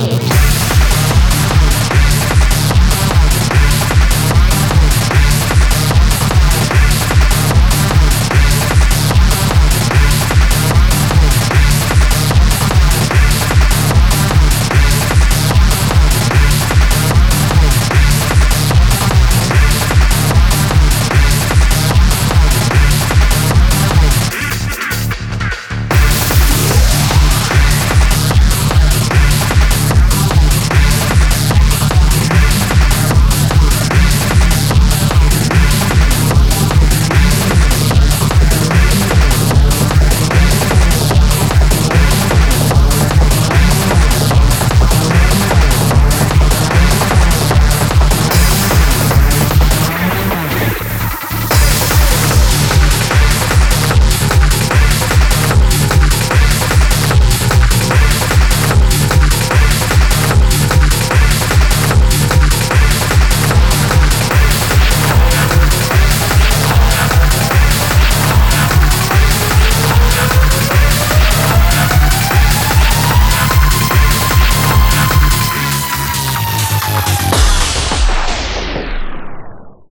wicked.